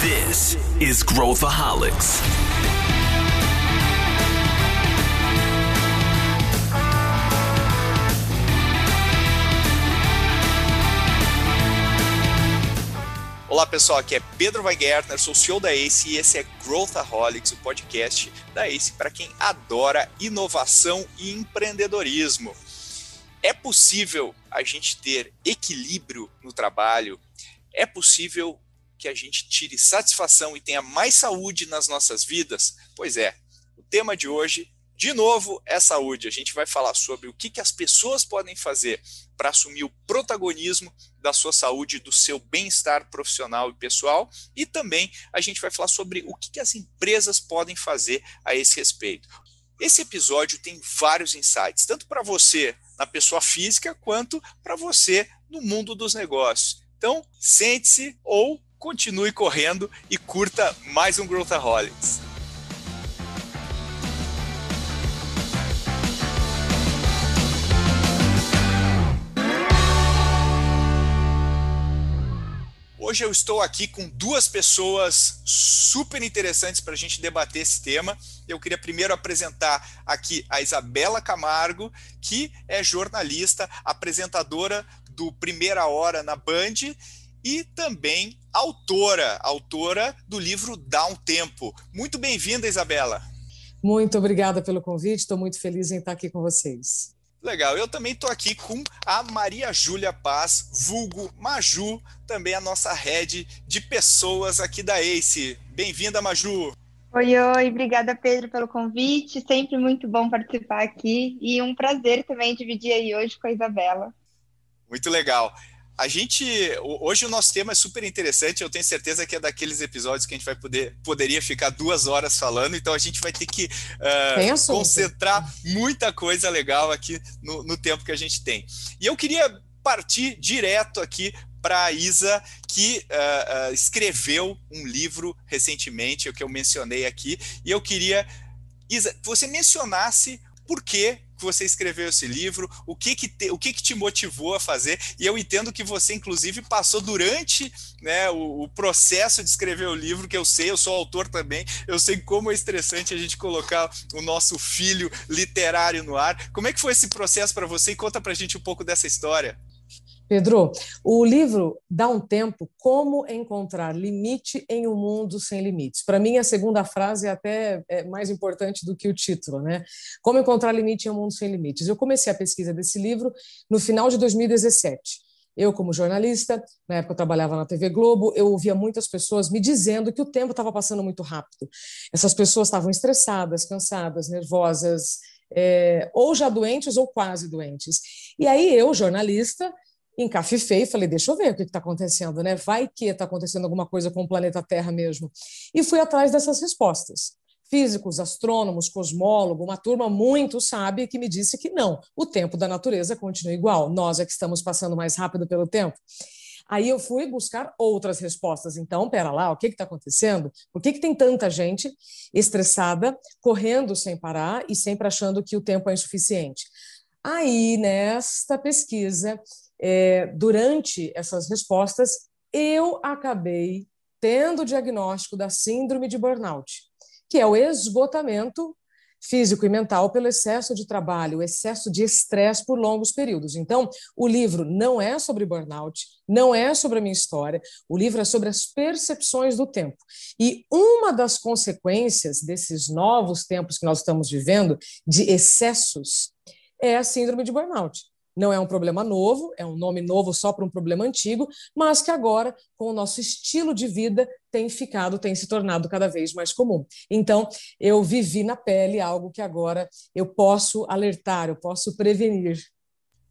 This is Growthaholics. Olá pessoal, aqui é Pedro Weingärtner, sou CEO da ACE e esse é Growthaholics, o podcast da ACE para quem adora inovação e empreendedorismo. É possível a gente ter equilíbrio no trabalho? É possível que a gente tire satisfação e tenha mais saúde nas nossas vidas? Pois é, o tema de hoje de novo, é saúde. A gente vai falar sobre o que, que as pessoas podem fazer para assumir o protagonismo da sua saúde, do seu bem-estar profissional e pessoal. E também a gente vai falar sobre o que, que as empresas podem fazer a esse respeito. Esse episódio tem vários insights, tanto para você na pessoa física, quanto para você no mundo dos negócios. Então, sente-se ou continue correndo e curta mais um Growthaholics. Hoje eu estou aqui com duas pessoas super interessantes para a gente debater esse tema. Eu queria primeiro apresentar aqui a Isabela Camargo, que é jornalista, apresentadora do Primeira Hora na Band e também autora, autora do livro Dá um Tempo. Muito bem-vinda, Isabela. Muito obrigada pelo convite, estou muito feliz em estar aqui com vocês. Legal, eu também estou aqui com a Maria Júlia Paz, vulgo Maju, também a nossa rede de pessoas aqui da ACE. Bem-vinda, Maju! Oi, oi, obrigada, Pedro, pelo convite. Sempre muito bom participar aqui e um prazer também dividir aí hoje com a Isabela. Muito legal. A gente hoje o nosso tema é super interessante. Eu tenho certeza que é daqueles episódios que a gente vai poder poderia ficar duas horas falando. Então a gente vai ter que uh, concentrar muita coisa legal aqui no, no tempo que a gente tem. E eu queria partir direto aqui para a Isa, que uh, uh, escreveu um livro recentemente, o que eu mencionei aqui, e eu queria, Isa, que você mencionasse por que que você escreveu esse livro, o que que, te, o que que te motivou a fazer, e eu entendo que você, inclusive, passou durante né, o, o, processo de escrever o livro, que eu sei, eu sou autor também, eu sei como é estressante a gente colocar o nosso filho literário no ar. Como é que foi esse processo para você? E conta para a gente um pouco dessa história. Pedro, o livro dá um tempo como encontrar limite em um mundo sem limites. Para mim, a segunda frase é até é mais importante do que o título, né? Como encontrar limite em um mundo sem limites. Eu comecei a pesquisa desse livro no final de 2017. Eu, como jornalista, na época eu trabalhava na TV Globo, eu ouvia muitas pessoas me dizendo que o tempo estava passando muito rápido. Essas pessoas estavam estressadas, cansadas, nervosas, é, ou já doentes ou quase doentes. E aí eu, jornalista, encafifei e falei, deixa eu ver o que está acontecendo, né? Vai que está acontecendo alguma coisa com o planeta Terra mesmo. E fui atrás dessas respostas. Físicos, astrônomos, cosmólogos, uma turma muito sábia que me disse que não, o tempo da natureza continua igual, nós é que estamos passando mais rápido pelo tempo. Aí eu fui buscar outras respostas. Então, pera lá, o que está acontecendo? Por que, que tem tanta gente estressada, correndo sem parar e sempre achando que o tempo é insuficiente? Aí, nesta pesquisa, é, durante essas respostas, eu acabei tendo o diagnóstico da síndrome de burnout, que é o esgotamento físico e mental pelo excesso de trabalho, o excesso de estresse por longos períodos. Então, o livro não é sobre burnout, não é sobre a minha história, o livro é sobre as percepções do tempo. E uma das consequências desses novos tempos que nós estamos vivendo, de excessos, é a síndrome de burnout. Não é um problema novo, é um nome novo só para um problema antigo, mas que agora, com o nosso estilo de vida, tem ficado, tem se tornado cada vez mais comum. Então, eu vivi na pele algo que agora eu posso alertar, eu posso prevenir.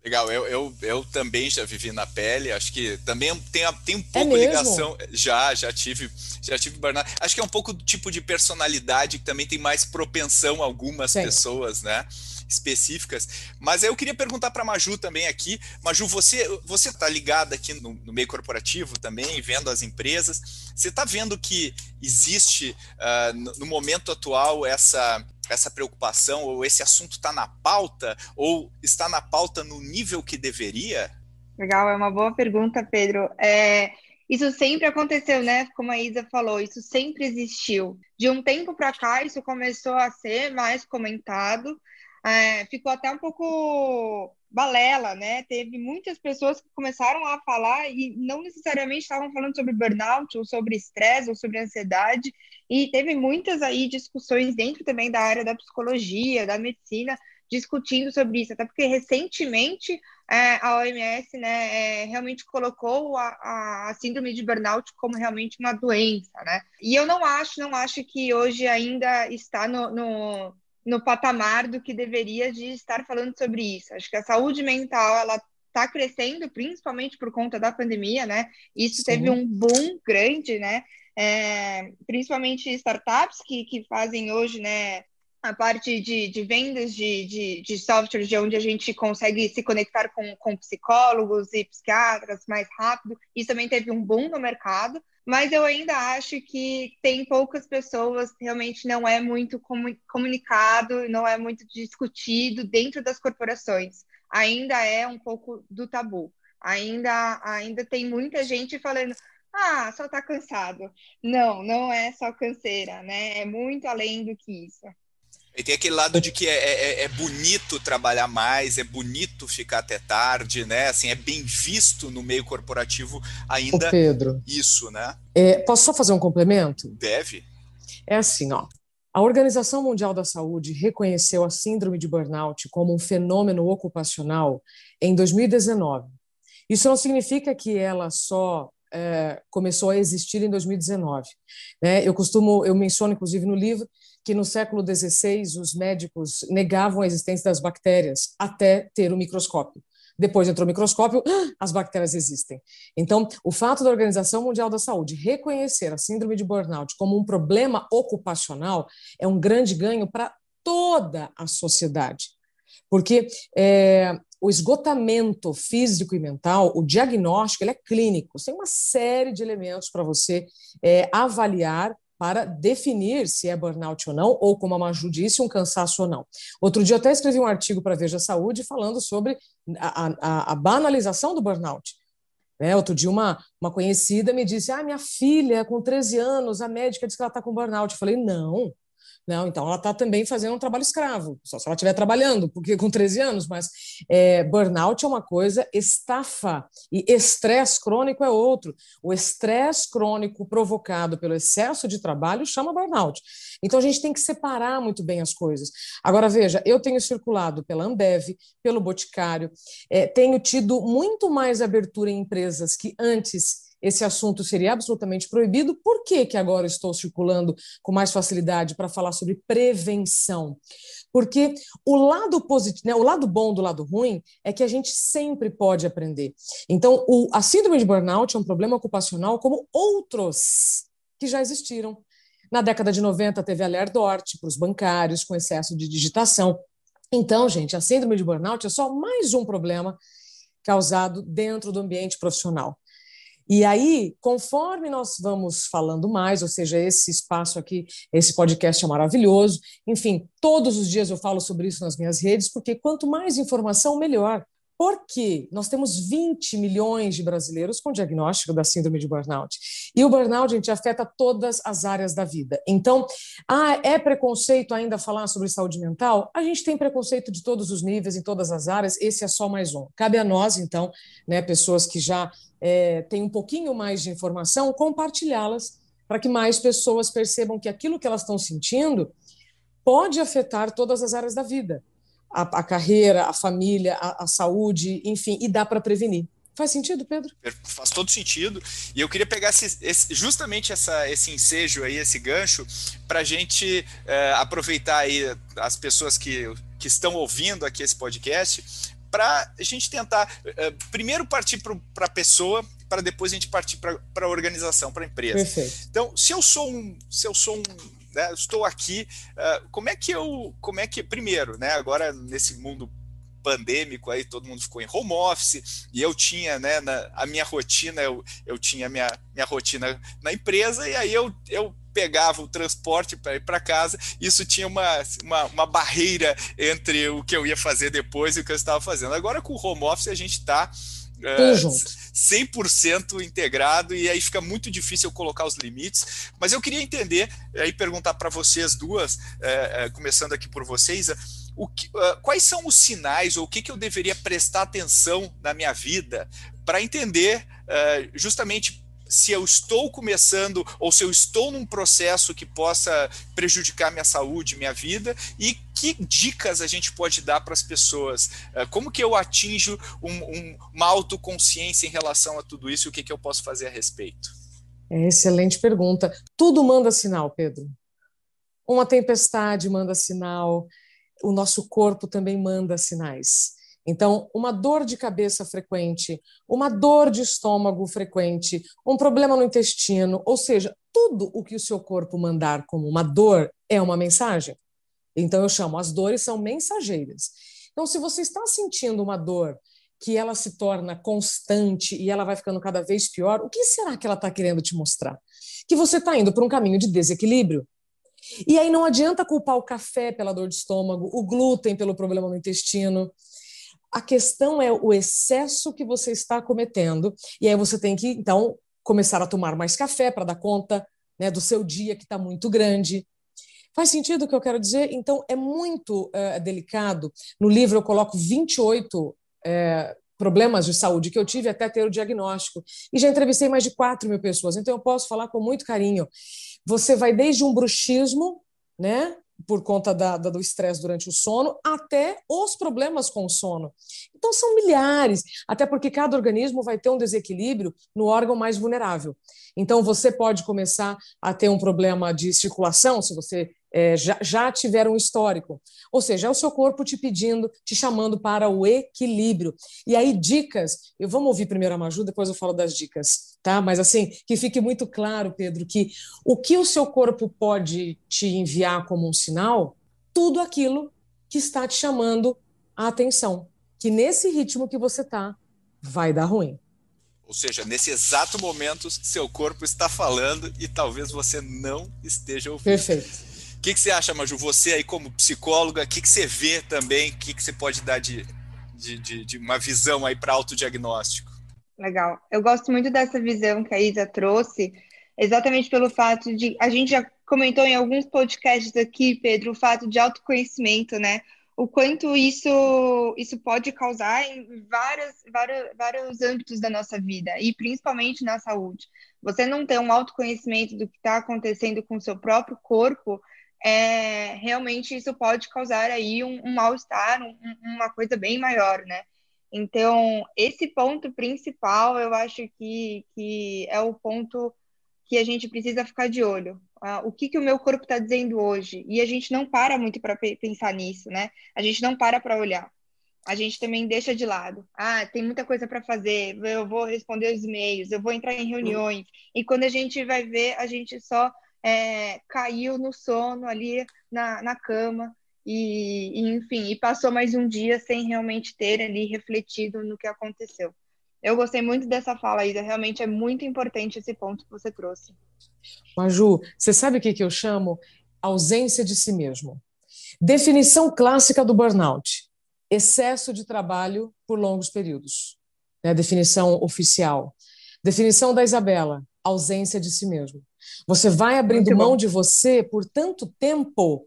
Legal, eu, eu, eu também já vivi na pele, acho que também tem, tem um é pouco é ligação. Já, já tive, já tive burnout. Acho que é um pouco do tipo de personalidade que também tem mais propensão a algumas Sim. pessoas, né? Específicas. Mas eu queria perguntar para a Maju também aqui. Maju, você você está ligada aqui no, no, meio corporativo também, vendo as empresas. Você está vendo que existe uh, no, no momento atual essa essa preocupação ou esse assunto está na pauta ou está na pauta no nível que deveria? Legal, é uma boa pergunta, Pedro. É, isso sempre aconteceu, né? Como a Isa falou, isso sempre existiu. De um tempo para cá, isso começou a ser mais comentado. É, ficou até um pouco balela, né? Teve muitas pessoas que começaram a falar e não necessariamente estavam falando sobre burnout ou sobre estresse ou sobre ansiedade. E teve muitas aí discussões dentro também da área da psicologia, da medicina, discutindo sobre isso, até porque recentemente é, a OMS né, é, realmente colocou a, a, síndrome de burnout como realmente uma doença, né? E eu não acho, não acho que hoje ainda está no, no, no patamar do que deveria de estar falando sobre isso. Acho que a saúde mental ela está crescendo, principalmente por conta da pandemia, né? Isso Sim. teve um boom grande, né? É, principalmente startups que, que fazem hoje, né, a parte de, de vendas de, de, de software, de onde a gente consegue se conectar com, com psicólogos e psiquiatras mais rápido. Isso também teve um boom no mercado, mas eu ainda acho que tem poucas pessoas, realmente não é muito comunicado, não é muito discutido dentro das corporações. Ainda é um pouco do tabu. Ainda, ainda tem muita gente falando, ah, só tá cansado. Não, não é só canseira, né? É muito além do que isso. E tem aquele lado de que é, é, é, bonito trabalhar mais, é bonito ficar até tarde, né? Assim, é bem visto no meio corporativo ainda Ô Pedro, isso, né? É, posso só fazer um complemento? Deve. É assim, ó. A Organização Mundial da Saúde reconheceu a síndrome de burnout como um fenômeno ocupacional em 2019. Isso não significa que ela só é, começou a existir em 2019. Né? Eu costumo, eu menciono inclusive no livro que no século XVI os médicos negavam a existência das bactérias até ter o microscópio. Depois entrou o microscópio, as bactérias existem. Então, o fato da Organização Mundial da Saúde reconhecer a síndrome de burnout como um problema ocupacional é um grande ganho para toda a sociedade. Porque é, o esgotamento físico e mental, o diagnóstico, ele é clínico. Tem uma série de elementos para você é, avaliar para definir se é burnout ou não, ou, como a Maju disse, um cansaço ou não. Outro dia eu até escrevi um artigo para Veja Saúde falando sobre a, a, a banalização do burnout. É, outro dia uma, uma conhecida me disse, ah, minha filha com 13 anos, a médica disse que ela está com burnout. Eu falei, não, não, então ela está também fazendo um trabalho escravo, só se ela estiver trabalhando, porque com 13 anos, mas é, burnout é uma coisa, estafa e estresse crônico é outro. O estresse crônico provocado pelo excesso de trabalho chama burnout. Então a gente tem que separar muito bem as coisas. Agora, veja, eu tenho circulado pela Ambev, pelo Boticário, é, tenho tido muito mais abertura em empresas que antes esse assunto seria absolutamente proibido. Por que, que agora estou circulando com mais facilidade para falar sobre prevenção? Porque o lado positivo, né, o lado bom do lado ruim é que a gente sempre pode aprender. Então, o, a síndrome de burnout é um problema ocupacional como outros que já existiram. Na década de 90 teve a Lerdort para os bancários com excesso de digitação. Então, gente, a síndrome de burnout é só mais um problema causado dentro do ambiente profissional. E aí, conforme nós vamos falando mais, ou seja, esse espaço aqui, esse podcast é maravilhoso. Enfim, todos os dias eu falo sobre isso nas minhas redes, porque quanto mais informação, melhor. Porque nós temos 20 milhões de brasileiros com diagnóstico da síndrome de burnout. E o burnout, gente, afeta todas as áreas da vida. Então, ah, é preconceito ainda falar sobre saúde mental? A gente tem preconceito de todos os níveis, em todas as áreas, esse é só mais um. Cabe a nós, então, né, pessoas que já é, têm um pouquinho mais de informação, compartilhá-las para que mais pessoas percebam que aquilo que elas estão sentindo pode afetar todas as áreas da vida a, a carreira, a família, a, a saúde, enfim, e dá para prevenir. Faz sentido, Pedro? Faz todo sentido. E eu queria pegar esse, esse, justamente essa, esse ensejo aí, esse gancho, para a gente é, aproveitar aí as pessoas que, que estão ouvindo aqui esse podcast, para a gente tentar é, primeiro partir para a pessoa, para depois a gente partir para a organização, para a empresa. Perfeito. Então, se eu sou um, se eu sou um né, estou aqui, uh, como é que eu, como é que, primeiro, né, agora nesse mundo pandêmico aí todo mundo ficou em home office e eu tinha né na, a minha rotina eu, eu tinha minha, minha rotina na empresa e aí eu, eu pegava o transporte para ir para casa isso tinha uma, uma, uma, barreira entre o que eu ia fazer depois e o que eu estava fazendo agora com o home office a gente está uh, 100% integrado e aí fica muito difícil eu colocar os limites. Mas eu queria entender, aí perguntar para vocês duas, uh, uh, começando aqui por vocês, que, quais são os sinais ou o que, que eu deveria prestar atenção na minha vida para entender justamente se eu estou começando ou se eu estou num processo que possa prejudicar minha saúde, minha vida e que dicas a gente pode dar para as pessoas? Eh, como que eu atinjo um, um, uma autoconsciência em relação a tudo isso e o que, que eu posso fazer a respeito? É excelente pergunta. Tudo manda sinal, Pedro. Uma tempestade manda sinal, o nosso corpo também manda sinais. Então, uma dor de cabeça frequente, uma dor de estômago frequente, um problema no intestino, ou seja, tudo o que o seu corpo mandar como uma dor é uma mensagem. Então, eu chamo as dores são mensageiras. Então, se você está sentindo uma dor que ela se torna constante e ela vai ficando cada vez pior, o que será que ela está querendo te mostrar? Que você está indo para um caminho de desequilíbrio. E aí não adianta culpar o café pela dor de estômago, o glúten pelo problema no intestino. A questão é o excesso que você está cometendo, e aí você tem que, então, começar a tomar mais café para dar conta né, do seu dia que está muito grande. Faz sentido o que eu quero dizer? Então, é muito é, delicado. No livro, eu coloco 28 é, problemas de saúde que eu tive até ter o diagnóstico. E já entrevistei mais de 4 mil pessoas, então eu posso falar com muito carinho. Você vai desde um bruxismo, né? Por conta da, da, do estresse durante o sono, até os problemas com o sono. Então, são milhares, até porque cada organismo vai ter um desequilíbrio no órgão mais vulnerável. Então, você pode começar a ter um problema de circulação, se você é, já, já tiver um histórico. Ou seja, é o seu corpo te pedindo, te chamando para o equilíbrio. E aí, dicas, eu vamos ouvir primeiro a Maju, depois eu falo das dicas, tá? Mas assim, que fique muito claro, Pedro, que o que o seu corpo pode te enviar como um sinal, tudo aquilo que está te chamando a atenção. Que nesse ritmo que você está, vai dar ruim. Ou seja, nesse exato momento, seu corpo está falando e talvez você não esteja ouvindo. Perfeito que, que você acha, Maju? Você aí como psicóloga, o que, que você vê também? O que, que você pode dar de, de, de, de uma visão aí para autodiagnóstico? Legal. Eu gosto muito dessa visão que a Isa trouxe, exatamente pelo fato de. A gente já comentou em alguns podcasts aqui, Pedro, o fato de autoconhecimento, né? O quanto isso, isso pode causar em vários, vários, vários âmbitos da nossa vida, e principalmente na saúde. Você não ter um autoconhecimento do que está acontecendo com o seu próprio corpo é, realmente isso pode causar aí um, um mal-estar, um, uma coisa bem maior, né? Então, esse ponto principal, eu acho que, que é o ponto que a gente precisa ficar de olho. Uh, o que, que o meu corpo está dizendo hoje? E a gente não para muito para pensar nisso, né? A gente não para para olhar. A gente também deixa de lado. Ah, tem muita coisa para fazer, eu vou responder os e-mails, eu vou entrar em reuniões. E quando a gente vai ver, a gente só é, caiu no sono ali na, na cama e, e, enfim, e passou mais um dia sem realmente ter ali refletido no que aconteceu. Eu gostei muito dessa fala, Isa. Realmente é muito importante esse ponto que você trouxe. Maju, você sabe o que, que eu chamo? Ausência de si mesmo. Definição clássica do burnout: excesso de trabalho por longos períodos. Né? Definição oficial. Definição da Isabela: ausência de si mesmo. Você vai abrindo mão de você por tanto tempo.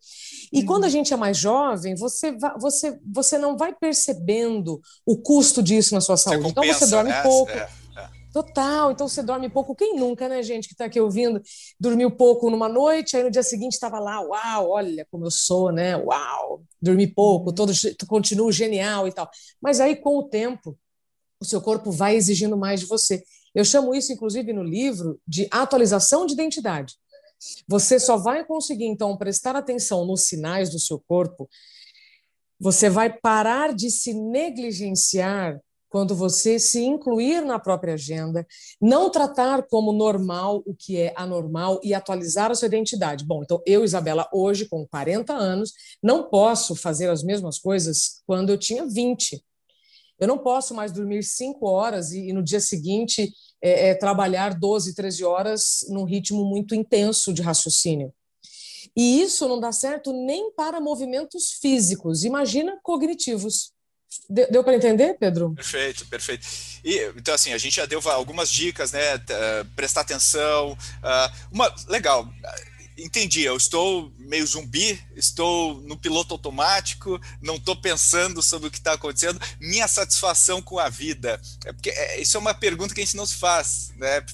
E uhum. quando a gente é mais jovem, você, vai, você, você não vai percebendo o custo disso na sua saúde. Você compensa, então você dorme né? pouco. É, é. Total, então você dorme pouco. Quem nunca, né, gente, que está aqui ouvindo, dormiu pouco numa noite, aí no dia seguinte estava lá, uau, olha como eu sou, né? Uau, dormi pouco, uhum. todo continuo genial e tal. Mas aí, com o tempo, o seu corpo vai exigindo mais de você. Eu chamo isso, inclusive, no livro, de atualização de identidade. Você só vai conseguir, então, prestar atenção nos sinais do seu corpo, você vai parar de se negligenciar quando você se incluir na própria agenda, não tratar como normal o que é anormal e atualizar a sua identidade. Bom, então eu, Isabela, hoje com 40 anos, não posso fazer as mesmas coisas quando eu tinha 20. Eu não posso mais dormir cinco horas e, e no dia seguinte é, é, trabalhar 12, 13 horas num ritmo muito intenso de raciocínio. E isso não dá certo nem para movimentos físicos, imagina cognitivos. Deu, para entender, Pedro? Perfeito, perfeito. E, então, assim, a gente já deu algumas dicas, né? Uh, prestar atenção. Uh, uma, legal, entendi, eu estou meio zumbi, estou no piloto automático, não estou pensando sobre o que está acontecendo. Minha satisfação com a vida. É porque é, isso é uma pergunta que a gente não se faz, né?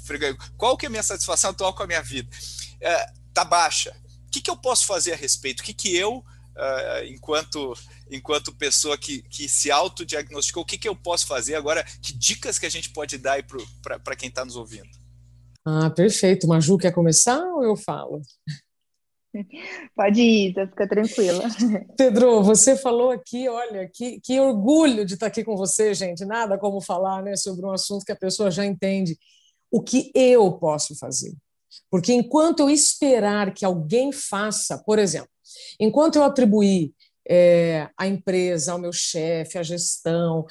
Qual que é a minha satisfação atual com a minha vida? É, tá baixa. O que, que eu posso fazer a respeito? O que, que eu, uh, enquanto enquanto pessoa que, que se autodiagnosticou, o que, que eu posso fazer agora? Que dicas que a gente pode dar para quem está nos ouvindo? Ah, perfeito. Maju, quer começar ou eu falo? Pode ir, fica tranquila. Pedro, você falou aqui, olha, que, que orgulho de estar aqui com você, gente. Nada como falar né, sobre um assunto que a pessoa já entende. O que eu posso fazer? Porque enquanto eu esperar que alguém faça, por exemplo, enquanto eu atribuir é, a empresa, ao meu chefe, a gestão,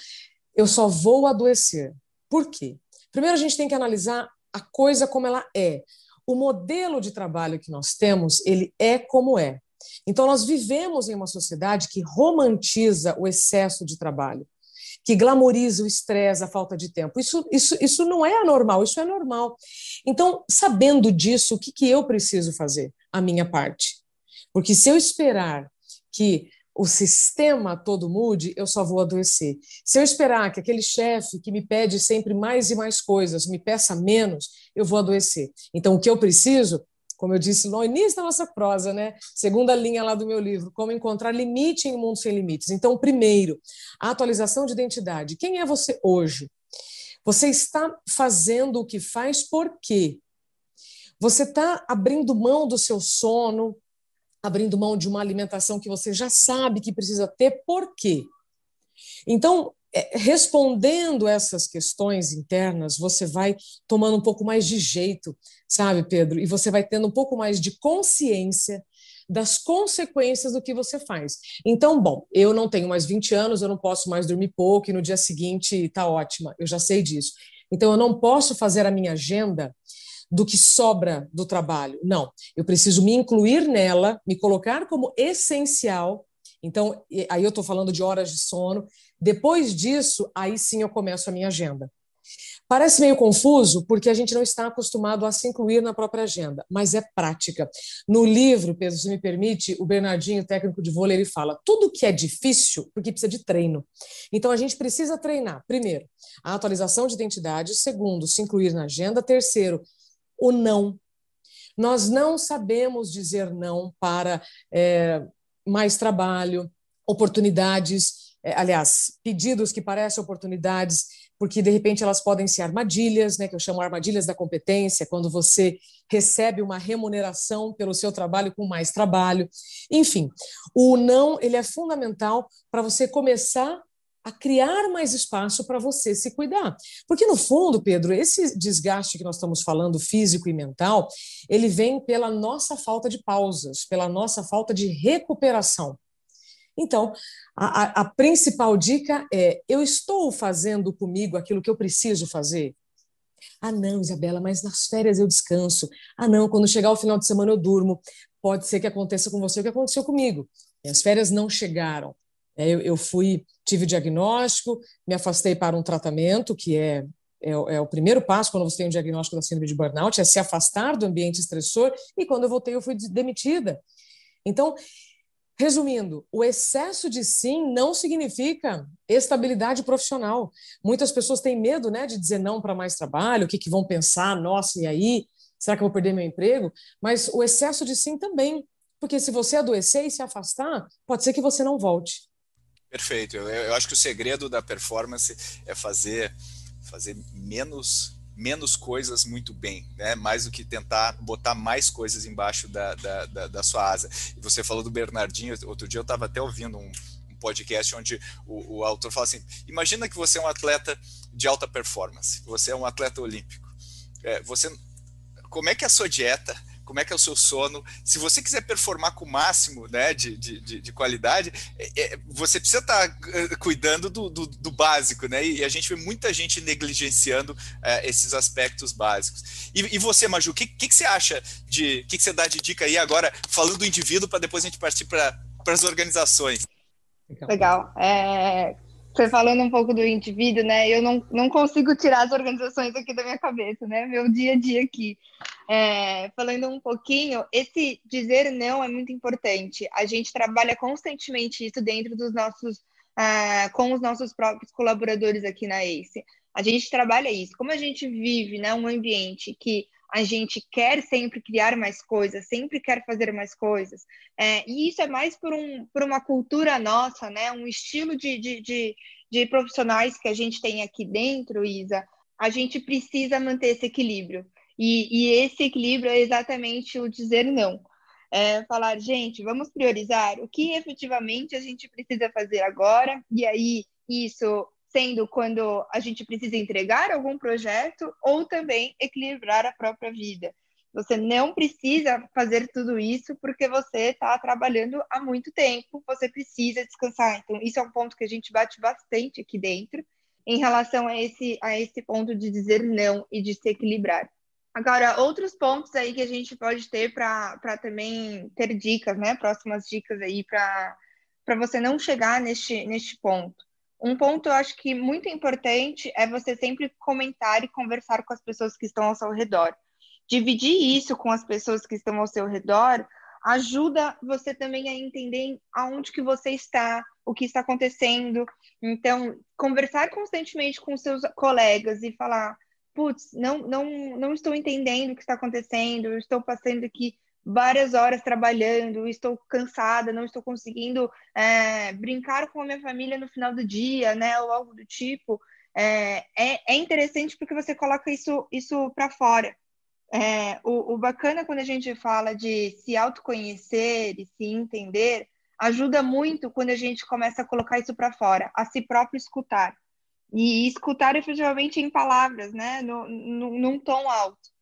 eu só vou adoecer. Por quê? Primeiro, a gente tem que analisar a coisa como ela é. O modelo de trabalho que nós temos, ele é como é. Então, nós vivemos em uma sociedade que romantiza o excesso de trabalho, que glamoriza o estresse, a falta de tempo. Isso, isso, isso não é anormal, isso é normal. Então, sabendo disso, o que, que eu preciso fazer? A minha parte. Porque se eu esperar que o sistema todo mude, eu só vou adoecer. Se eu esperar que aquele chefe que me pede sempre mais e mais coisas me peça menos, eu vou adoecer. Então, o que eu preciso, como eu disse no início da nossa prosa, né? Segunda linha lá do meu livro, como encontrar limite em um mundo sem limites. Então, primeiro, a atualização de identidade. Quem é você hoje? Você está fazendo o que faz por quê? Você está abrindo mão do seu sono, abrindo mão de uma alimentação que você já sabe que precisa ter, por quê? Então, é, respondendo essas questões internas, você vai tomando um pouco mais de jeito, sabe, Pedro? E você vai tendo um pouco mais de consciência das consequências do que você faz. Então, bom, eu não tenho mais 20 anos, eu não posso mais dormir pouco e no dia seguinte tá ótima, eu já sei disso. Então, eu não posso fazer a minha agenda do que sobra do trabalho. Não, eu preciso me incluir nela, me colocar como essencial. Então, aí eu estou falando de horas de sono. Depois disso, aí sim eu começo a minha agenda. Parece meio confuso porque a gente não está acostumado a se incluir na própria agenda, mas é prática. No livro, Pedro, se me permite, o Bernardinho, técnico de vôlei, ele fala: tudo que é difícil, porque precisa de treino. Então a gente precisa treinar, primeiro, a atualização de identidade, segundo, se incluir na agenda, terceiro, o não. Nós não sabemos dizer não para é, mais trabalho, oportunidades, é, aliás, pedidos que parecem oportunidades, porque de repente elas podem ser armadilhas, né, que eu chamo armadilhas da competência, quando você recebe uma remuneração pelo seu trabalho com mais trabalho. Enfim, o não ele é fundamental para você começar a criar mais espaço para você se cuidar. Porque, no fundo, Pedro, esse desgaste que nós estamos falando, físico e mental, ele vem pela nossa falta de pausas, pela nossa falta de recuperação. Então, a, a, principal dica é: eu estou fazendo comigo aquilo que eu preciso fazer? Ah, não, Isabela, mas nas férias eu descanso. Ah, não, quando chegar o final de semana eu durmo. Pode ser que aconteça com você o que aconteceu comigo. As férias não chegaram. É, eu, eu fui, tive diagnóstico, me afastei para um tratamento, que é, é, é, o primeiro passo quando você tem um diagnóstico da síndrome de burnout, é se afastar do ambiente estressor, e quando eu voltei eu fui demitida. Então, resumindo, o excesso de sim não significa estabilidade profissional. Muitas pessoas têm medo né, de dizer não para mais trabalho, o que, que vão pensar, nossa, e aí? Será que eu vou perder meu emprego? Mas o excesso de sim também, porque se você adoecer e se afastar, pode ser que você não volte. Perfeito. Eu, eu, acho que o segredo da performance é fazer, fazer menos menos coisas muito bem, né? mais do que tentar botar mais coisas embaixo da, da, da, da sua asa. E você falou do Bernardinho, outro dia eu estava até ouvindo um, um podcast onde o, o, autor fala assim: imagina que você é um atleta de alta performance, você é um atleta olímpico. É, você, como é que é a sua dieta? Como é que é o seu sono. Se você quiser performar com o máximo né, de, de, de qualidade, é, é, você precisa estar tá, uh, cuidando do, do, do, básico, né? E a gente vê muita gente negligenciando uh, esses aspectos básicos. E, e você, Maju, o que, que, que, você acha de. O que, que você dá de dica aí agora, falando do indivíduo, para depois a gente partir para as organizações? Legal. É, Você falando um pouco do indivíduo, né? Eu não, não consigo tirar as organizações aqui da minha cabeça, né? Meu dia a dia aqui. É, falando um pouquinho, esse dizer não é muito importante. A gente trabalha constantemente isso dentro dos nossos, uh, com os nossos próprios colaboradores aqui na ACE. A gente trabalha isso. Como a gente vive, né, um ambiente que a gente quer sempre criar mais coisas, sempre quer fazer mais coisas. É, e isso é mais por, um, por uma cultura nossa, né? um estilo de, de, de, de profissionais que a gente tem aqui dentro, Isa. A gente precisa manter esse equilíbrio. E, e esse equilíbrio é exatamente o dizer não. É falar, gente, vamos priorizar o que efetivamente a gente precisa fazer agora, e aí isso sendo quando a gente precisa entregar algum projeto ou também equilibrar a própria vida. Você não precisa fazer tudo isso porque você está trabalhando há muito tempo, você precisa descansar. Então, isso é um ponto que a gente bate bastante aqui dentro em relação a esse, a esse ponto de dizer não e de se equilibrar. Agora, outros pontos aí que a gente pode ter para também ter dicas, né? Próximas dicas aí para você não chegar neste, neste ponto. Um ponto eu acho que muito importante é você sempre comentar e conversar com as pessoas que estão ao seu redor. Dividir isso com as pessoas que estão ao seu redor ajuda você também a entender aonde que você está, o que está acontecendo. Então, conversar constantemente com seus colegas e falar, putz, não, não, não estou entendendo o que está acontecendo, estou passando aqui várias horas trabalhando, estou cansada, não estou conseguindo é, brincar com a minha família no final do dia, né, ou algo do tipo, é, é, é interessante porque você coloca isso, isso para fora. É, o, o bacana quando a gente fala de se autoconhecer e se entender, ajuda muito quando a gente começa a colocar isso para fora, a si próprio escutar. E escutar efetivamente em palavras, né, no, no, num tom alto.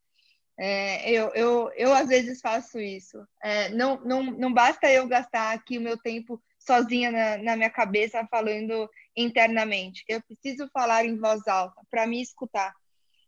É, eu, eu, eu, às vezes, faço isso. É, não, não, não basta eu gastar aqui o meu tempo sozinha na, na minha cabeça falando internamente. Eu preciso falar em voz alta para me escutar.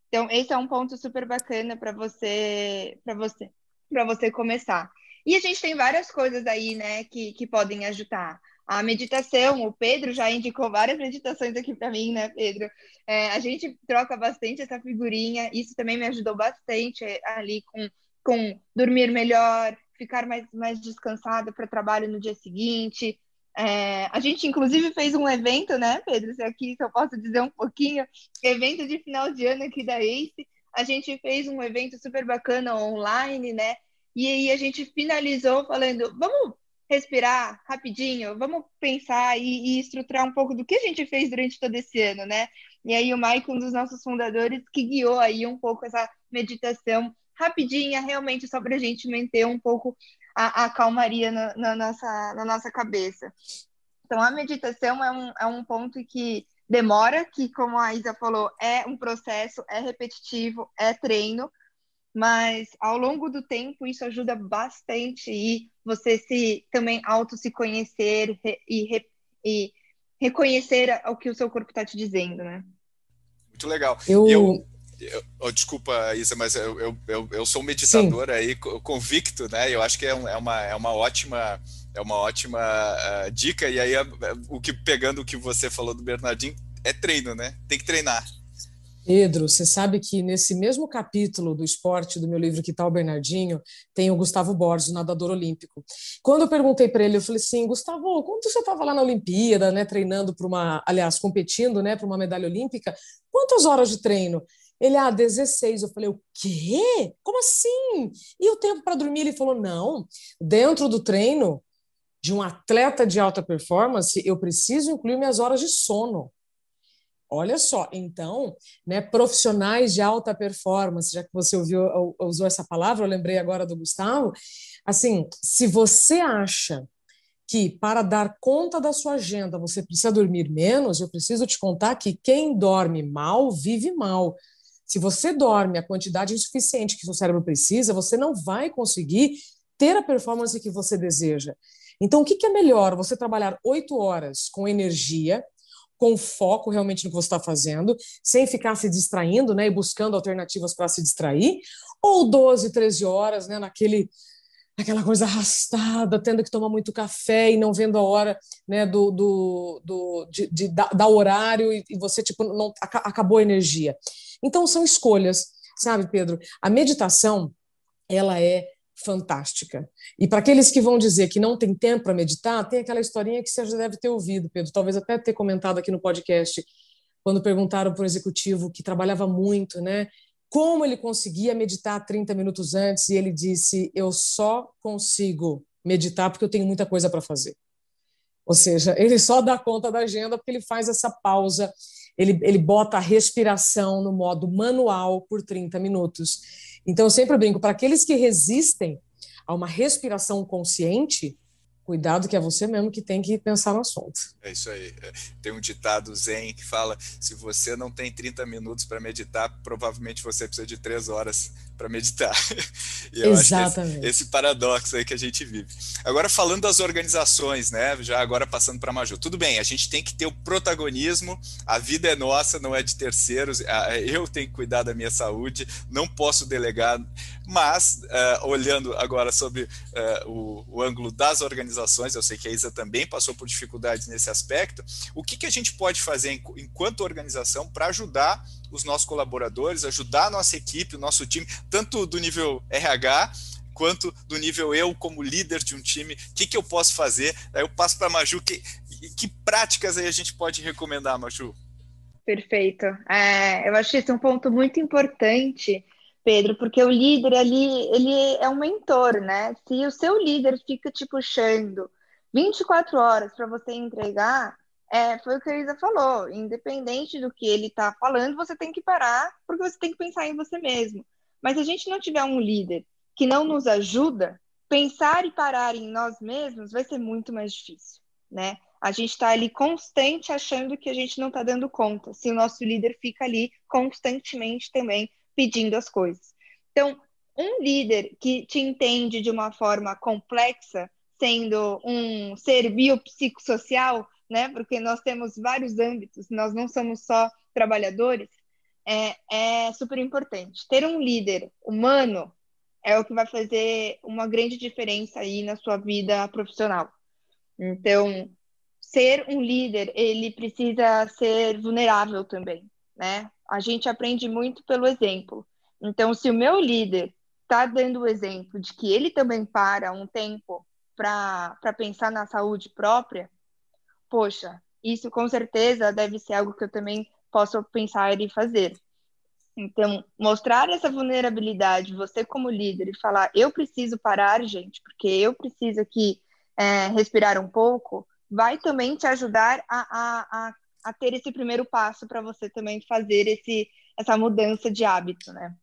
Então, esse é um ponto super bacana para você, para você, para você começar. E a gente tem várias coisas aí, né, que, que podem ajudar a meditação, o Pedro já indicou várias meditações aqui para mim, né, Pedro? É, a gente troca bastante essa figurinha, isso também me ajudou bastante é, ali com, com dormir melhor, ficar mais, mais descansado para o trabalho no dia seguinte. É, a gente, inclusive, fez um evento, né, Pedro? Se aqui se eu posso dizer um pouquinho, evento de final de ano aqui da ACE. A gente fez um evento super bacana online, né? E aí a gente finalizou falando, vamos respirar rapidinho, vamos pensar e, e, estruturar um pouco do que a gente fez durante todo esse ano, né? E aí o Mike, um dos nossos fundadores, que guiou aí um pouco essa meditação rapidinha, realmente só para a gente manter um pouco a, a calmaria na, na, nossa, na nossa cabeça. Então, a meditação é um, é um ponto que demora, que, como a Isa falou, é um processo, é repetitivo, é treino, mas ao longo do tempo isso ajuda bastante e você se também auto se conhecer e, e reconhecer o que o seu corpo está te dizendo, né? Muito legal. Eu... eu, eu oh, desculpa, Isa, mas eu, eu, eu, sou um meditador Sim. aí convicto, né? Eu acho que é, um, é, uma, é uma ótima é uma ótima uh, dica e aí o que pegando o que você falou do Bernardinho é treino, né? Tem que treinar. Pedro, você sabe que nesse mesmo capítulo do esporte do meu livro Que tal Bernardinho, tem o Gustavo Borges, o nadador olímpico. Quando eu perguntei para ele, eu falei assim, Gustavo, quando você estava lá na Olimpíada, né, treinando para uma, aliás, competindo, né, para uma medalha olímpica, quantas horas de treino? Ele, ah, 16. Eu falei, o quê? Como assim? E o tempo para dormir? Ele falou, não, dentro do treino de um atleta de alta performance, eu preciso incluir minhas horas de sono. Olha só, então, né, profissionais de alta performance, já que você ouviu, usou essa palavra, eu lembrei agora do Gustavo. Assim, se você acha que para dar conta da sua agenda você precisa dormir menos, eu preciso te contar que quem dorme mal vive mal. Se você dorme a quantidade insuficiente que seu cérebro precisa, você não vai conseguir ter a performance que você deseja. Então, o que é melhor? Você trabalhar oito horas com energia, com foco realmente no que você está fazendo, sem ficar se distraindo né, e buscando alternativas para se distrair, ou 12, 13 horas né, naquele aquela coisa arrastada, tendo que tomar muito café e não vendo a hora né, do, do, do de, de, dar horário e, e, você tipo não acabou a energia. Então são escolhas, sabe, Pedro? A meditação ela é fantástica. E para aqueles que vão dizer que não tem tempo para meditar, tem aquela historinha que você já deve ter ouvido, Pedro, talvez até ter comentado aqui no podcast, quando perguntaram para o executivo que trabalhava muito, né? Como ele conseguia meditar 30 minutos antes, e ele disse: Eu só consigo meditar porque eu tenho muita coisa para fazer. Ou seja, ele só dá conta da agenda porque ele faz essa pausa, ele, ele bota a respiração no modo manual por 30 minutos. Então, eu sempre brinco, para aqueles que resistem a uma respiração consciente, cuidado que é você mesmo que tem que pensar no assunto. É isso aí. É, tem um ditado zen que fala: se você não tem 30 minutos para meditar, provavelmente você precisa de três horas para meditar. E eu Exatamente. Esse, esse, paradoxo aí que a gente vive. Agora falando das organizações, né? Já agora passando para Maju. Tudo bem, a gente tem que ter o protagonismo. A vida é nossa, não é de terceiros. Eu tenho que cuidar da minha saúde. Não posso delegar. Mas uh, olhando agora sobre uh, o, o, ângulo das organizações, eu sei que a Isa também passou por dificuldades nesse aspecto. O que, que a gente pode fazer enquanto organização para ajudar os nossos colaboradores, ajudar a nossa equipe, o nosso time, tanto do nível RH quanto do nível eu como líder de um time, o que, que eu posso fazer? Aí eu passo para a Maju, que, que práticas aí a gente pode recomendar, Maju? Perfeito. É, eu acho é um ponto muito importante, Pedro, porque o líder ali, ele é um mentor, né? Se o seu líder fica te puxando 24 horas para você entregar, é, foi o que a Isa falou. Independente do que ele está falando, você tem que parar, porque você tem que pensar em você mesmo. Mas se a gente não tiver um líder que não nos ajuda, pensar e parar em nós mesmos vai ser muito mais difícil, né? A gente está ali constante achando que a gente não está dando conta, se o nosso líder fica ali constantemente também pedindo as coisas. Então, um líder que te entende de uma forma complexa, sendo um ser biopsicossocial, né? Porque nós temos vários âmbitos, nós não somos só trabalhadores, é, é super importante. Ter um líder humano é o que vai fazer uma grande diferença aí na sua vida profissional. Então, ser um líder, ele precisa ser vulnerável também, né? A gente aprende muito pelo exemplo. Então, se o meu líder está dando o exemplo de que ele também para um tempo para pensar na saúde própria, poxa, isso com certeza deve ser algo que eu também posso pensar e fazer. Então, mostrar essa vulnerabilidade, você como líder, e falar: eu preciso parar, gente, porque eu preciso aqui é, respirar um pouco, vai também te ajudar a, a, a, a ter esse primeiro passo para você também fazer esse, essa mudança de hábito, né?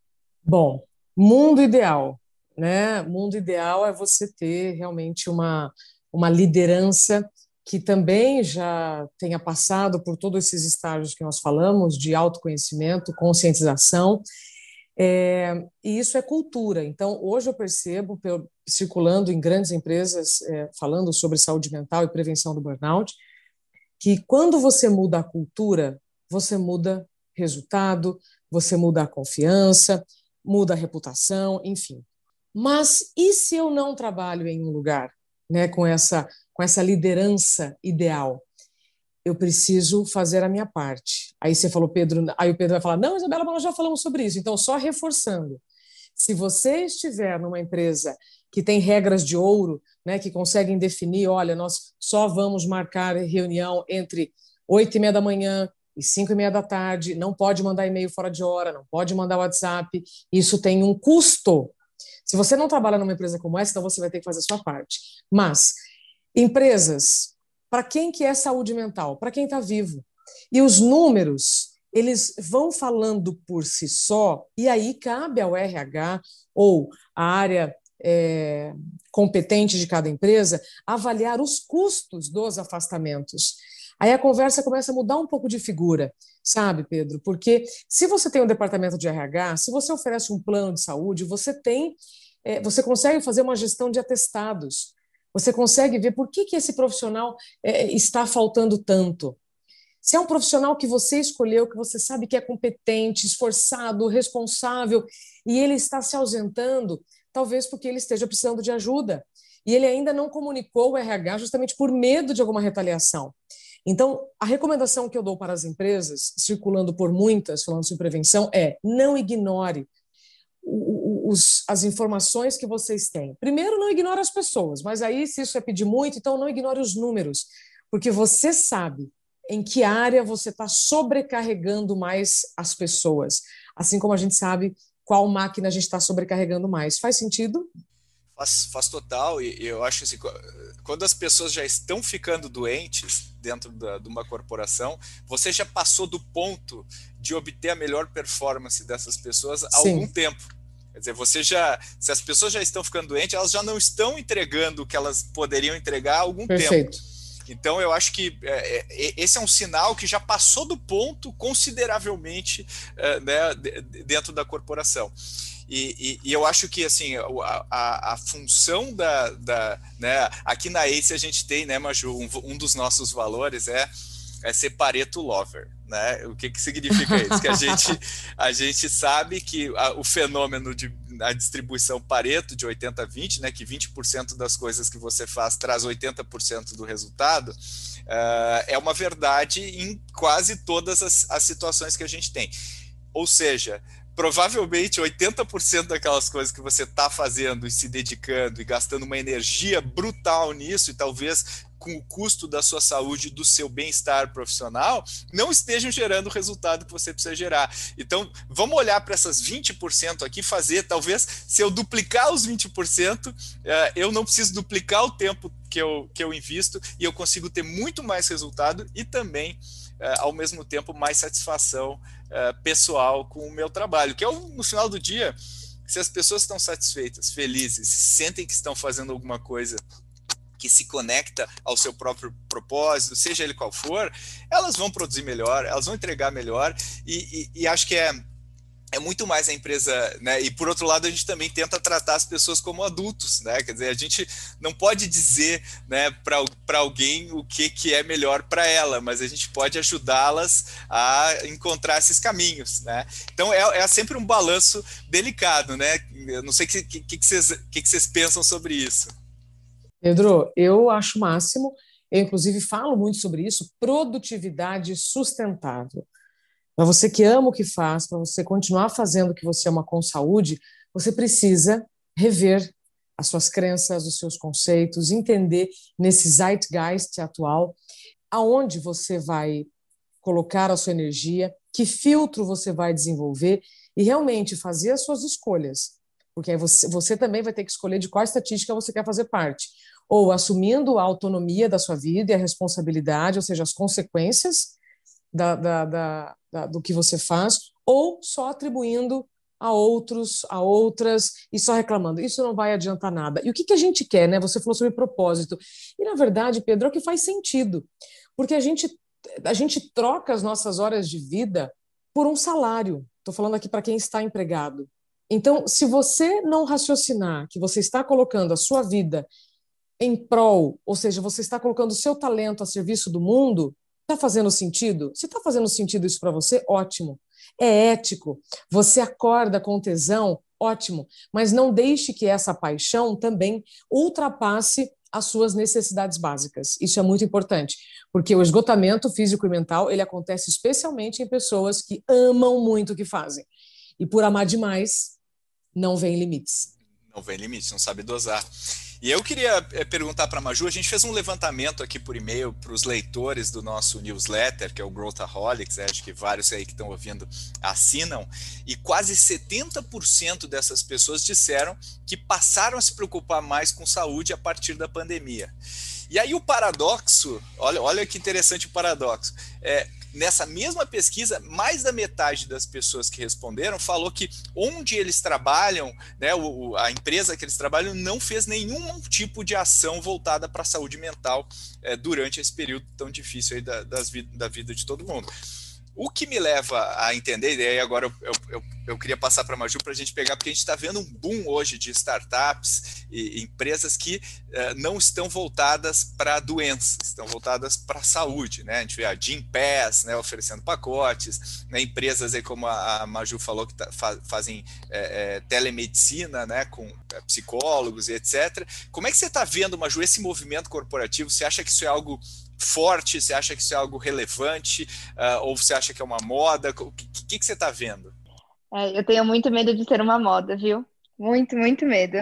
Bom, mundo ideal, né? Mundo ideal é você ter realmente uma, uma liderança que também já tenha passado por todos esses estágios que nós falamos de autoconhecimento, conscientização, é, e isso é cultura. Então, hoje eu percebo, circulando em grandes empresas, é, falando sobre saúde mental e prevenção do burnout, que quando você muda a cultura, você muda resultado, você muda a confiança, muda a reputação, enfim. Mas e se eu não trabalho em um lugar né, com essa com essa liderança ideal. Eu preciso fazer a minha parte. Aí você falou, Pedro, aí o Pedro vai falar: Não, Isabela, nós já falamos sobre isso. Então, só reforçando. Se você estiver numa empresa que tem regras de ouro, né, que conseguem definir, olha, nós só vamos marcar reunião entre oito e meia da manhã e cinco e meia da tarde, não pode mandar e-mail fora de hora, não pode mandar WhatsApp, isso tem um custo. Se você não trabalha numa empresa como essa, então você vai ter que fazer a sua parte. Mas Empresas, para quem que é saúde mental? Para quem está vivo. E os números, eles vão falando por si só, e aí cabe ao RH ou à área é, competente de cada empresa avaliar os custos dos afastamentos. Aí a conversa começa a mudar um pouco de figura, sabe, Pedro? Porque se você tem um departamento de RH, se você oferece um plano de saúde, você tem, é, você consegue fazer uma gestão de atestados. Você consegue ver por que, que esse profissional é, está faltando tanto. Se é um profissional que você escolheu, que você sabe que é competente, esforçado, responsável, e ele está se ausentando, talvez porque ele esteja precisando de ajuda. E ele ainda não comunicou o RH justamente por medo de alguma retaliação. Então, a recomendação que eu dou para as empresas, circulando por muitas, falando sobre prevenção, é não ignore os, as informações que vocês têm. Primeiro, não ignore as pessoas, mas aí, se isso é pedir muito, então não ignore os números, porque você sabe em que área você está sobrecarregando mais as pessoas, assim como a gente sabe qual máquina a gente está sobrecarregando mais. Faz sentido? Faz, faz total, e eu acho assim, quando as pessoas já estão ficando doentes dentro da, de uma corporação, você já passou do ponto de obter a melhor performance dessas pessoas há Sim. algum tempo. Quer dizer, você já, se as pessoas já estão ficando doentes, elas já não estão entregando o que elas poderiam entregar há algum Perfeito. tempo. Então, eu acho que é, é, esse é um sinal que já passou do ponto consideravelmente é, né, dentro da corporação. E, e, e, eu acho que assim a, a, a função da, da né, aqui na ACE a gente tem, né, Maju, um, um dos nossos valores é é ser Pareto Lover, né? O que, que significa isso? Que a gente, a gente sabe que a, o fenômeno de a distribuição Pareto de 80 a 20, né? Que 20% das coisas que você faz traz 80% do resultado, uh, é uma verdade em quase todas as, as situações que a gente tem. Ou seja, provavelmente 80% daquelas coisas que você está fazendo e se dedicando e gastando uma energia brutal nisso, e talvez com o custo da sua saúde do seu bem-estar profissional, não estejam gerando o resultado que você precisa gerar. Então, vamos olhar para essas 20% aqui, fazer, talvez, se eu duplicar os 20%, eh, eu não preciso duplicar o tempo que eu, que eu invisto e eu consigo ter muito mais resultado e também, eh, ao mesmo tempo, mais satisfação uh, pessoal com o meu trabalho, que é no final do dia, se as pessoas estão satisfeitas, felizes, sentem que estão fazendo alguma coisa que se conecta ao seu próprio propósito, seja ele qual for, elas vão produzir melhor, elas vão entregar melhor, e, e, e acho que é é muito mais a empresa, né? E por outro lado, a gente também tenta tratar as pessoas como adultos, né? Quer dizer, a gente não pode dizer, né, para alguém o que, que é melhor para ela, mas a gente pode ajudá-las a encontrar esses caminhos, né? Então é, é sempre um balanço delicado, né? Eu não sei o que, que, que, vocês, que, que vocês pensam sobre isso. Pedro, eu acho o máximo. Eu, inclusive, falo muito sobre isso, produtividade sustentável. Para você que ama o que faz, para você continuar fazendo o que você ama com saúde, você precisa rever as suas crenças, os seus conceitos, entender nesse zeitgeist atual aonde você vai colocar a sua energia, que filtro você vai desenvolver e realmente fazer as suas escolhas. Porque aí você, você também vai ter que escolher de qual estatística você quer fazer parte. Ou assumindo a autonomia da sua vida e a responsabilidade, ou seja, as consequências da, da, da, da, do que você faz, ou só atribuindo a outros, a outras, e só reclamando. Isso não vai adiantar nada. E o que, que a gente quer, né? Você falou sobre propósito. E, na verdade, Pedro, é o que faz sentido. Porque a gente, a gente troca as nossas horas de vida por um salário. Estou falando aqui para quem está empregado. Então, se você não raciocinar que você está colocando a sua vida em prol, ou seja, você está colocando o seu talento a serviço do mundo, Está fazendo sentido? Se está fazendo sentido isso para você, ótimo. É ético. Você acorda com tesão, ótimo. Mas não deixe que essa paixão também ultrapasse as suas necessidades básicas. Isso é muito importante, porque o esgotamento físico e mental ele acontece especialmente em pessoas que amam muito o que fazem. E por amar demais, não vem limites. Não vem limites, não sabe dosar. E eu queria eh, perguntar para a Maju, a gente fez um levantamento aqui por e-mail para os leitores do nosso newsletter, que é o Growthaholics, né? acho que vários aí que estão ouvindo assinam, e quase 70% dessas pessoas disseram que passaram a se preocupar mais com saúde a partir da pandemia. E aí o paradoxo, olha, olha que interessante o paradoxo, é, nessa mesma pesquisa, mais da metade das pessoas que responderam falou que onde eles trabalham, né, o, a empresa que eles trabalham, não fez nenhum tipo de ação voltada para a saúde mental é, durante esse período tão difícil da, das, da vida de todo mundo. O que me leva a entender, e aí agora eu, eu, eu queria passar para a Maju para a gente pegar, porque a gente está vendo um boom hoje de startups e empresas que uh, não estão voltadas para doenças, estão voltadas para a saúde. Né? A gente vê a Jim Pass né, oferecendo pacotes, né, empresas aí como a, Maju falou que tá, fazem é, é, telemedicina né, com é, psicólogos e etc. Como é que você está vendo, Maju, esse movimento corporativo? Você acha que isso é algo forte? Você acha que isso é algo relevante? Uh, ou você acha que é uma moda? O que, que, que você está vendo? É, eu tenho muito medo de ser uma moda, viu? Muito, muito medo.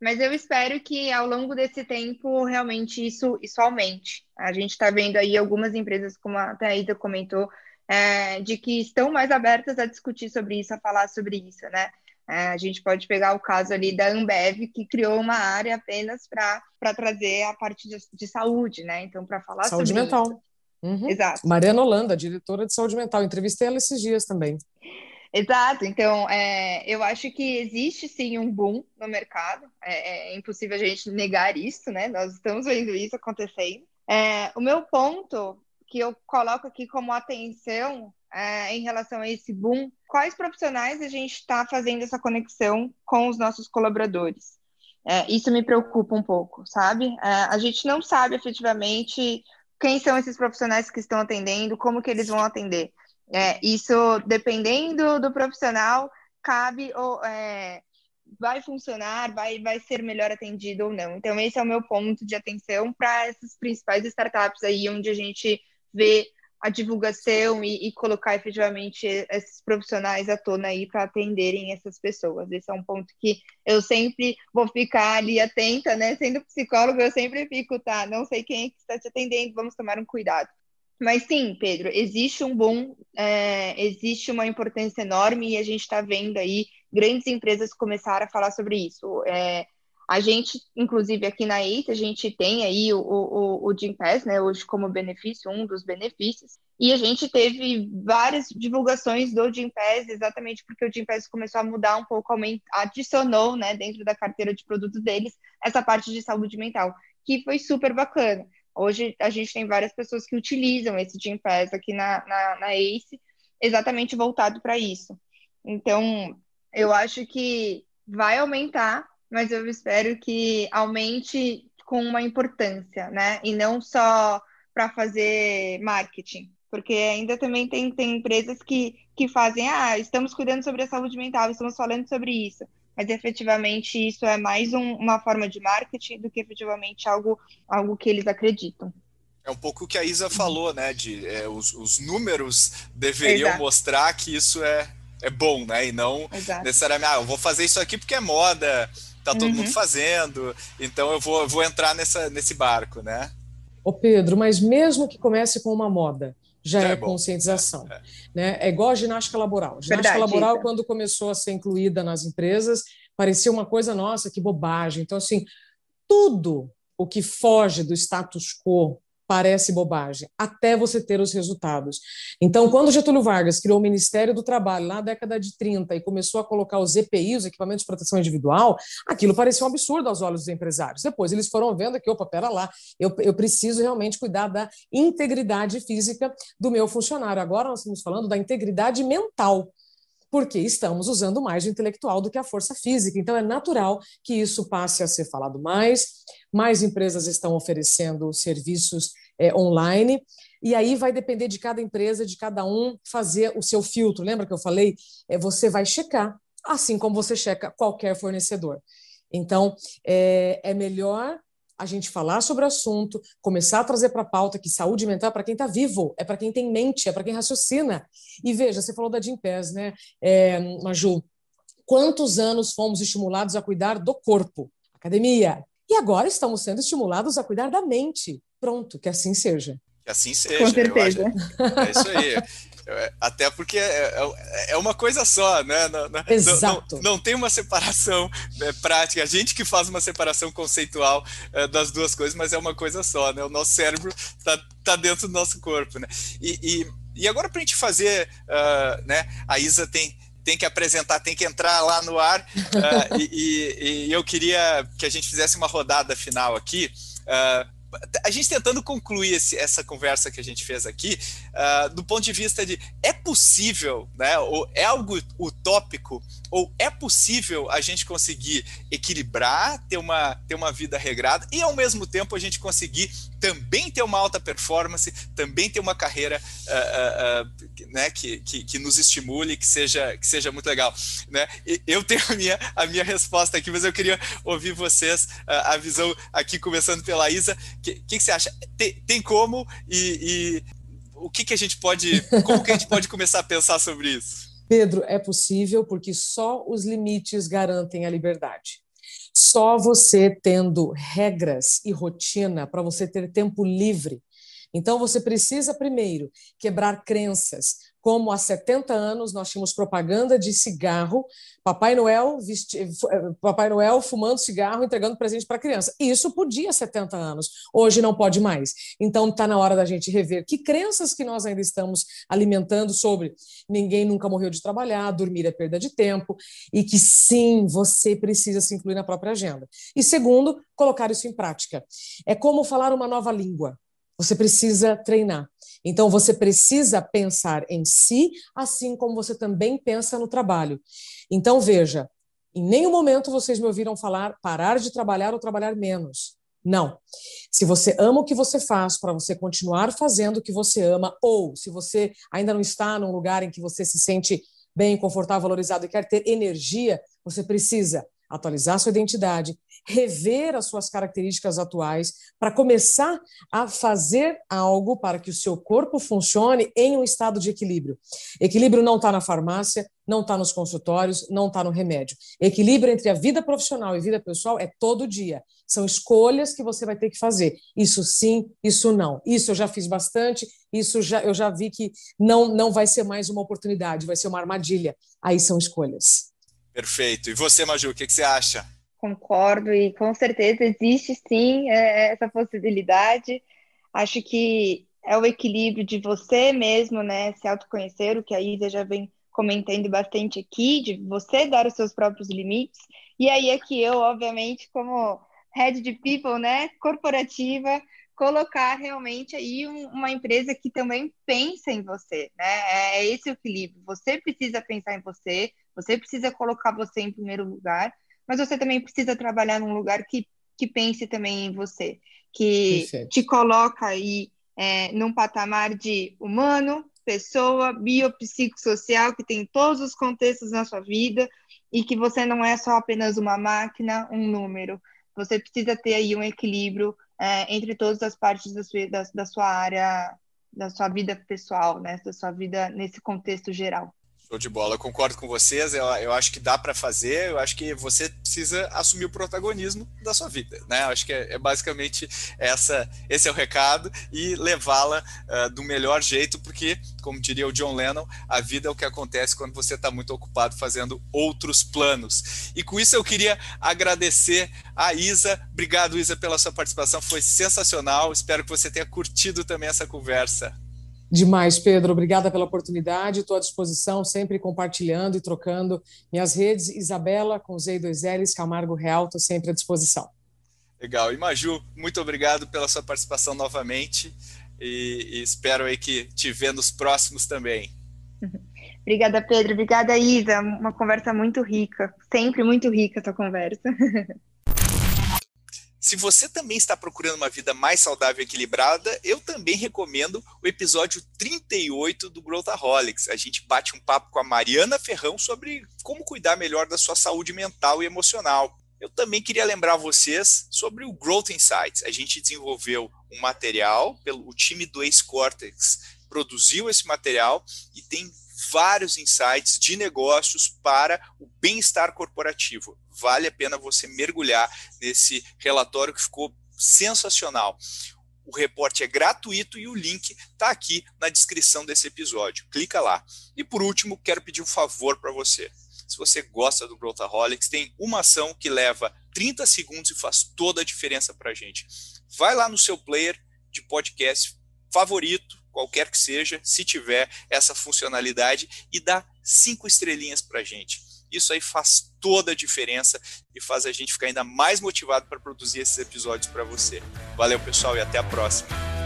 Mas eu espero que ao longo desse tempo realmente isso, isso aumente. A gente está vendo aí algumas empresas, como a Thaisa comentou, é, de que estão mais abertas a discutir sobre isso, a falar sobre isso, né? É, a gente pode pegar o caso ali da Ambev, que criou uma área apenas para trazer a parte de, de, saúde, né? Então, para falar saúde sobre mental. Isso. Uhum. Exato. Mariana Holanda, diretora de saúde mental. Entrevistei ela esses dias também. Exato, então é, eu acho que existe sim um boom no mercado, é, é, impossível a gente negar isso, né? Nós estamos vendo isso acontecendo. É, o meu ponto que eu coloco aqui como atenção é, em relação a esse boom, quais profissionais a gente está fazendo essa conexão com os nossos colaboradores? É, isso me preocupa um pouco, sabe? a gente não sabe efetivamente quem são esses profissionais que estão atendendo, como que eles vão atender. É, isso, dependendo do profissional, cabe ou é, vai funcionar, vai, vai ser melhor atendido ou não. Então, esse é o meu ponto de atenção para essas principais startups aí, onde a gente vê a divulgação e, e, colocar efetivamente esses profissionais à tona aí para atenderem essas pessoas. Esse é um ponto que eu sempre vou ficar ali atenta, né? Sendo psicólogo, eu sempre fico, tá, não sei quem é que está te atendendo, vamos tomar um cuidado. Mas sim, Pedro, existe um bom, é, existe uma importância enorme e a gente está vendo aí grandes empresas começar a falar sobre isso. É, a gente, inclusive aqui na ACE, a gente tem aí o, o, o Gympass, né, hoje como benefício, um dos benefícios, e a gente teve várias divulgações do Gympass, exatamente porque o Gympass começou a mudar um pouco, adicionou, né, dentro da carteira de produtos deles, essa parte de saúde mental, que foi super bacana. Hoje a gente tem várias pessoas que utilizam esse Gym Pass aqui na, na, na ACE, exatamente voltado para isso. Então, eu acho que vai aumentar, mas eu espero que aumente com uma importância, né? E não só para fazer marketing. Porque ainda também tem, tem empresas que, que fazem, ah, estamos cuidando sobre a saúde mental, estamos falando sobre isso mas efetivamente isso é mais um, uma forma de marketing do que efetivamente algo, algo que eles acreditam. É um pouco o que a Isa falou, né? De é, os, os, números deveriam Exato. mostrar que isso é, é bom, né? E não Exato. necessariamente, ah, eu vou fazer isso aqui porque é moda, tá todo uhum. mundo fazendo, então eu vou, vou entrar nessa, nesse barco, né? Ô Pedro, mas mesmo que comece com uma moda, já, é, é conscientização. É, é. Né? é igual a ginástica laboral. ginástica Verdade, laboral, isso. quando começou a ser incluída nas empresas, parecia uma coisa, nossa, que bobagem. Então, assim, tudo o que foge do status quo parece bobagem, até você ter os resultados. Então, quando Getúlio Vargas criou o Ministério do Trabalho, na década de 30, e começou a colocar os EPI, os equipamentos de proteção individual, aquilo parecia um absurdo aos olhos dos empresários. Depois, eles foram vendo que, opa, pera lá, eu, eu preciso realmente cuidar da integridade física do meu funcionário. Agora nós estamos falando da integridade mental porque estamos usando mais o intelectual do que a força física. Então, é natural que isso passe a ser falado mais. Mais empresas estão oferecendo serviços é, online. E aí vai depender de cada empresa, de cada um fazer o seu filtro. Lembra que eu falei? É, você vai checar, assim como você checa qualquer fornecedor. Então, é, é melhor a gente falar sobre o assunto, começar a trazer para a pauta que saúde mental é para quem está vivo, é para quem tem mente, é para quem raciocina. E veja, você falou da Gimpass, né, é, Maju? Quantos anos fomos estimulados a cuidar do corpo? Academia. E agora estamos sendo estimulados a cuidar da mente. Pronto, que assim seja. Que assim seja. Com certeza. é isso aí. É, até porque é, é, é, uma coisa só, né? Não, não, Exato. Não, não, tem uma separação é, prática. A gente que faz uma separação conceitual é, das duas coisas, mas é uma coisa só, né? O nosso cérebro está tá dentro do nosso corpo, né? E, e, e agora para a gente fazer, uh, né? A Isa tem tem que apresentar, tem que entrar lá no ar. Uh, e, e, e, eu queria que a gente fizesse uma rodada final aqui. Uh, a gente tentando concluir esse, essa conversa que a gente fez aqui, uh, do ponto de vista de é possível, né, ou é algo utópico, ou é possível a gente conseguir equilibrar, ter uma, ter uma vida regrada e ao mesmo tempo a gente conseguir também ter uma alta performance, também ter uma carreira uh, uh, né, que, que, que, nos estimule, que seja, que seja muito legal. Né? eu tenho a minha, a minha resposta aqui, mas eu queria ouvir vocês, a visão aqui, começando pela Isa. O que, que, você acha? Tem, tem como e, e o que, que a gente pode, como que a gente pode começar a pensar sobre isso? Pedro, é possível porque só os limites garantem a liberdade. Só você tendo regras e rotina para você ter tempo livre. Então, você precisa, primeiro, quebrar crenças, como há 70 anos nós tínhamos propaganda de cigarro, Papai Noel, vesti... Eh, Papai Noel fumando cigarro, entregando presente para criança. Isso podia há 70 anos, hoje não pode mais. Então está na hora da gente rever que crenças que nós ainda estamos alimentando sobre ninguém nunca morreu de trabalhar, dormir é perda de tempo, e que sim, você precisa se incluir na própria agenda. E segundo, colocar isso em prática. É como falar uma nova língua. Você precisa treinar. Então, você precisa pensar em si, assim como você também pensa no trabalho. Então, veja, em nenhum momento vocês me ouviram falar parar de trabalhar ou trabalhar menos. Não. Se você ama o que você faz, para você continuar fazendo o que você ama, ou se você ainda não está num lugar em que você se sente bem, confortável, valorizado e quer ter energia, você precisa atualizar sua identidade, rever as suas características atuais, para começar a fazer algo para que o seu corpo funcione em um estado de equilíbrio. Equilíbrio não está na farmácia, não está nos consultórios, não está no remédio. Equilíbrio entre a vida profissional e vida pessoal é todo dia. São escolhas que você vai ter que fazer. Isso sim, isso não. Isso eu já fiz bastante, isso já, eu já vi que não, não vai ser mais uma oportunidade, vai ser uma armadilha. Aí são escolhas. Perfeito. E você, Maju, o que, que você acha? Concordo, e com certeza existe sim é, essa possibilidade. Acho que é o equilíbrio de você mesmo, né, se autoconhecer, o que a Isa já vem comentando bastante aqui, de você dar os seus próprios limites. E aí é que eu, obviamente, como head de people, né, corporativa, colocar realmente aí um, uma empresa que também pensa em você, né? É, é esse o equilíbrio. Você precisa pensar em você, você precisa colocar você em primeiro lugar, mas você também precisa trabalhar num lugar que, que pense também em você, que Perfeito. te coloca aí é, num patamar de humano, pessoa, biopsicossocial, que tem todos os contextos na sua vida e que você não é só apenas uma máquina, um número. Você precisa ter aí um equilíbrio é, entre todas as partes da sua, da, da sua área, da sua vida pessoal, né? Da sua vida nesse contexto geral. Show de bola, eu concordo com vocês. Eu, eu acho que dá para fazer. Eu acho que você precisa assumir o protagonismo da sua vida, né? Eu acho que é, é basicamente essa, esse é o recado e levá-la uh, do melhor jeito, porque, como diria o John Lennon, a vida é o que acontece quando você está muito ocupado fazendo outros planos. E com isso eu queria agradecer a Isa. Obrigado, Isa, pela sua participação. Foi sensacional. Espero que você tenha curtido também essa conversa. Demais, Pedro. Obrigada pela oportunidade. Estou à disposição, sempre compartilhando e trocando minhas redes. Isabela, com Z e 2 L's, Camargo Real, estou sempre à disposição. Legal. E Maju, muito obrigado pela sua participação novamente e, e espero aí que te ver nos próximos também. Obrigada, Pedro. Obrigada, Isa. Uma conversa muito rica. Sempre muito rica essa conversa. Se você também está procurando uma vida mais saudável e equilibrada, eu também recomendo o episódio 38 do Growthaholics. A gente bate um papo com a Mariana Ferrão sobre como cuidar melhor da sua saúde mental e emocional. Eu também queria lembrar vocês sobre o Growth Insights. A gente desenvolveu um material, pelo, o time do Ace Cortex produziu esse material e tem vários insights de negócios para o bem-estar corporativo. Vale a pena você mergulhar nesse relatório que ficou sensacional. O reporte é gratuito e o link está aqui na descrição desse episódio. Clica lá. E por último, quero pedir um favor para você. Se você gosta do Growthaholics, tem uma ação que leva 30 segundos e faz toda a diferença para a gente. Vai lá no seu player de podcast favorito, qualquer que seja, se tiver essa funcionalidade, e dá cinco estrelinhas para a gente. Isso aí faz toda a diferença e faz a gente ficar ainda mais motivado para produzir esses episódios para você. Valeu, pessoal, e até a próxima.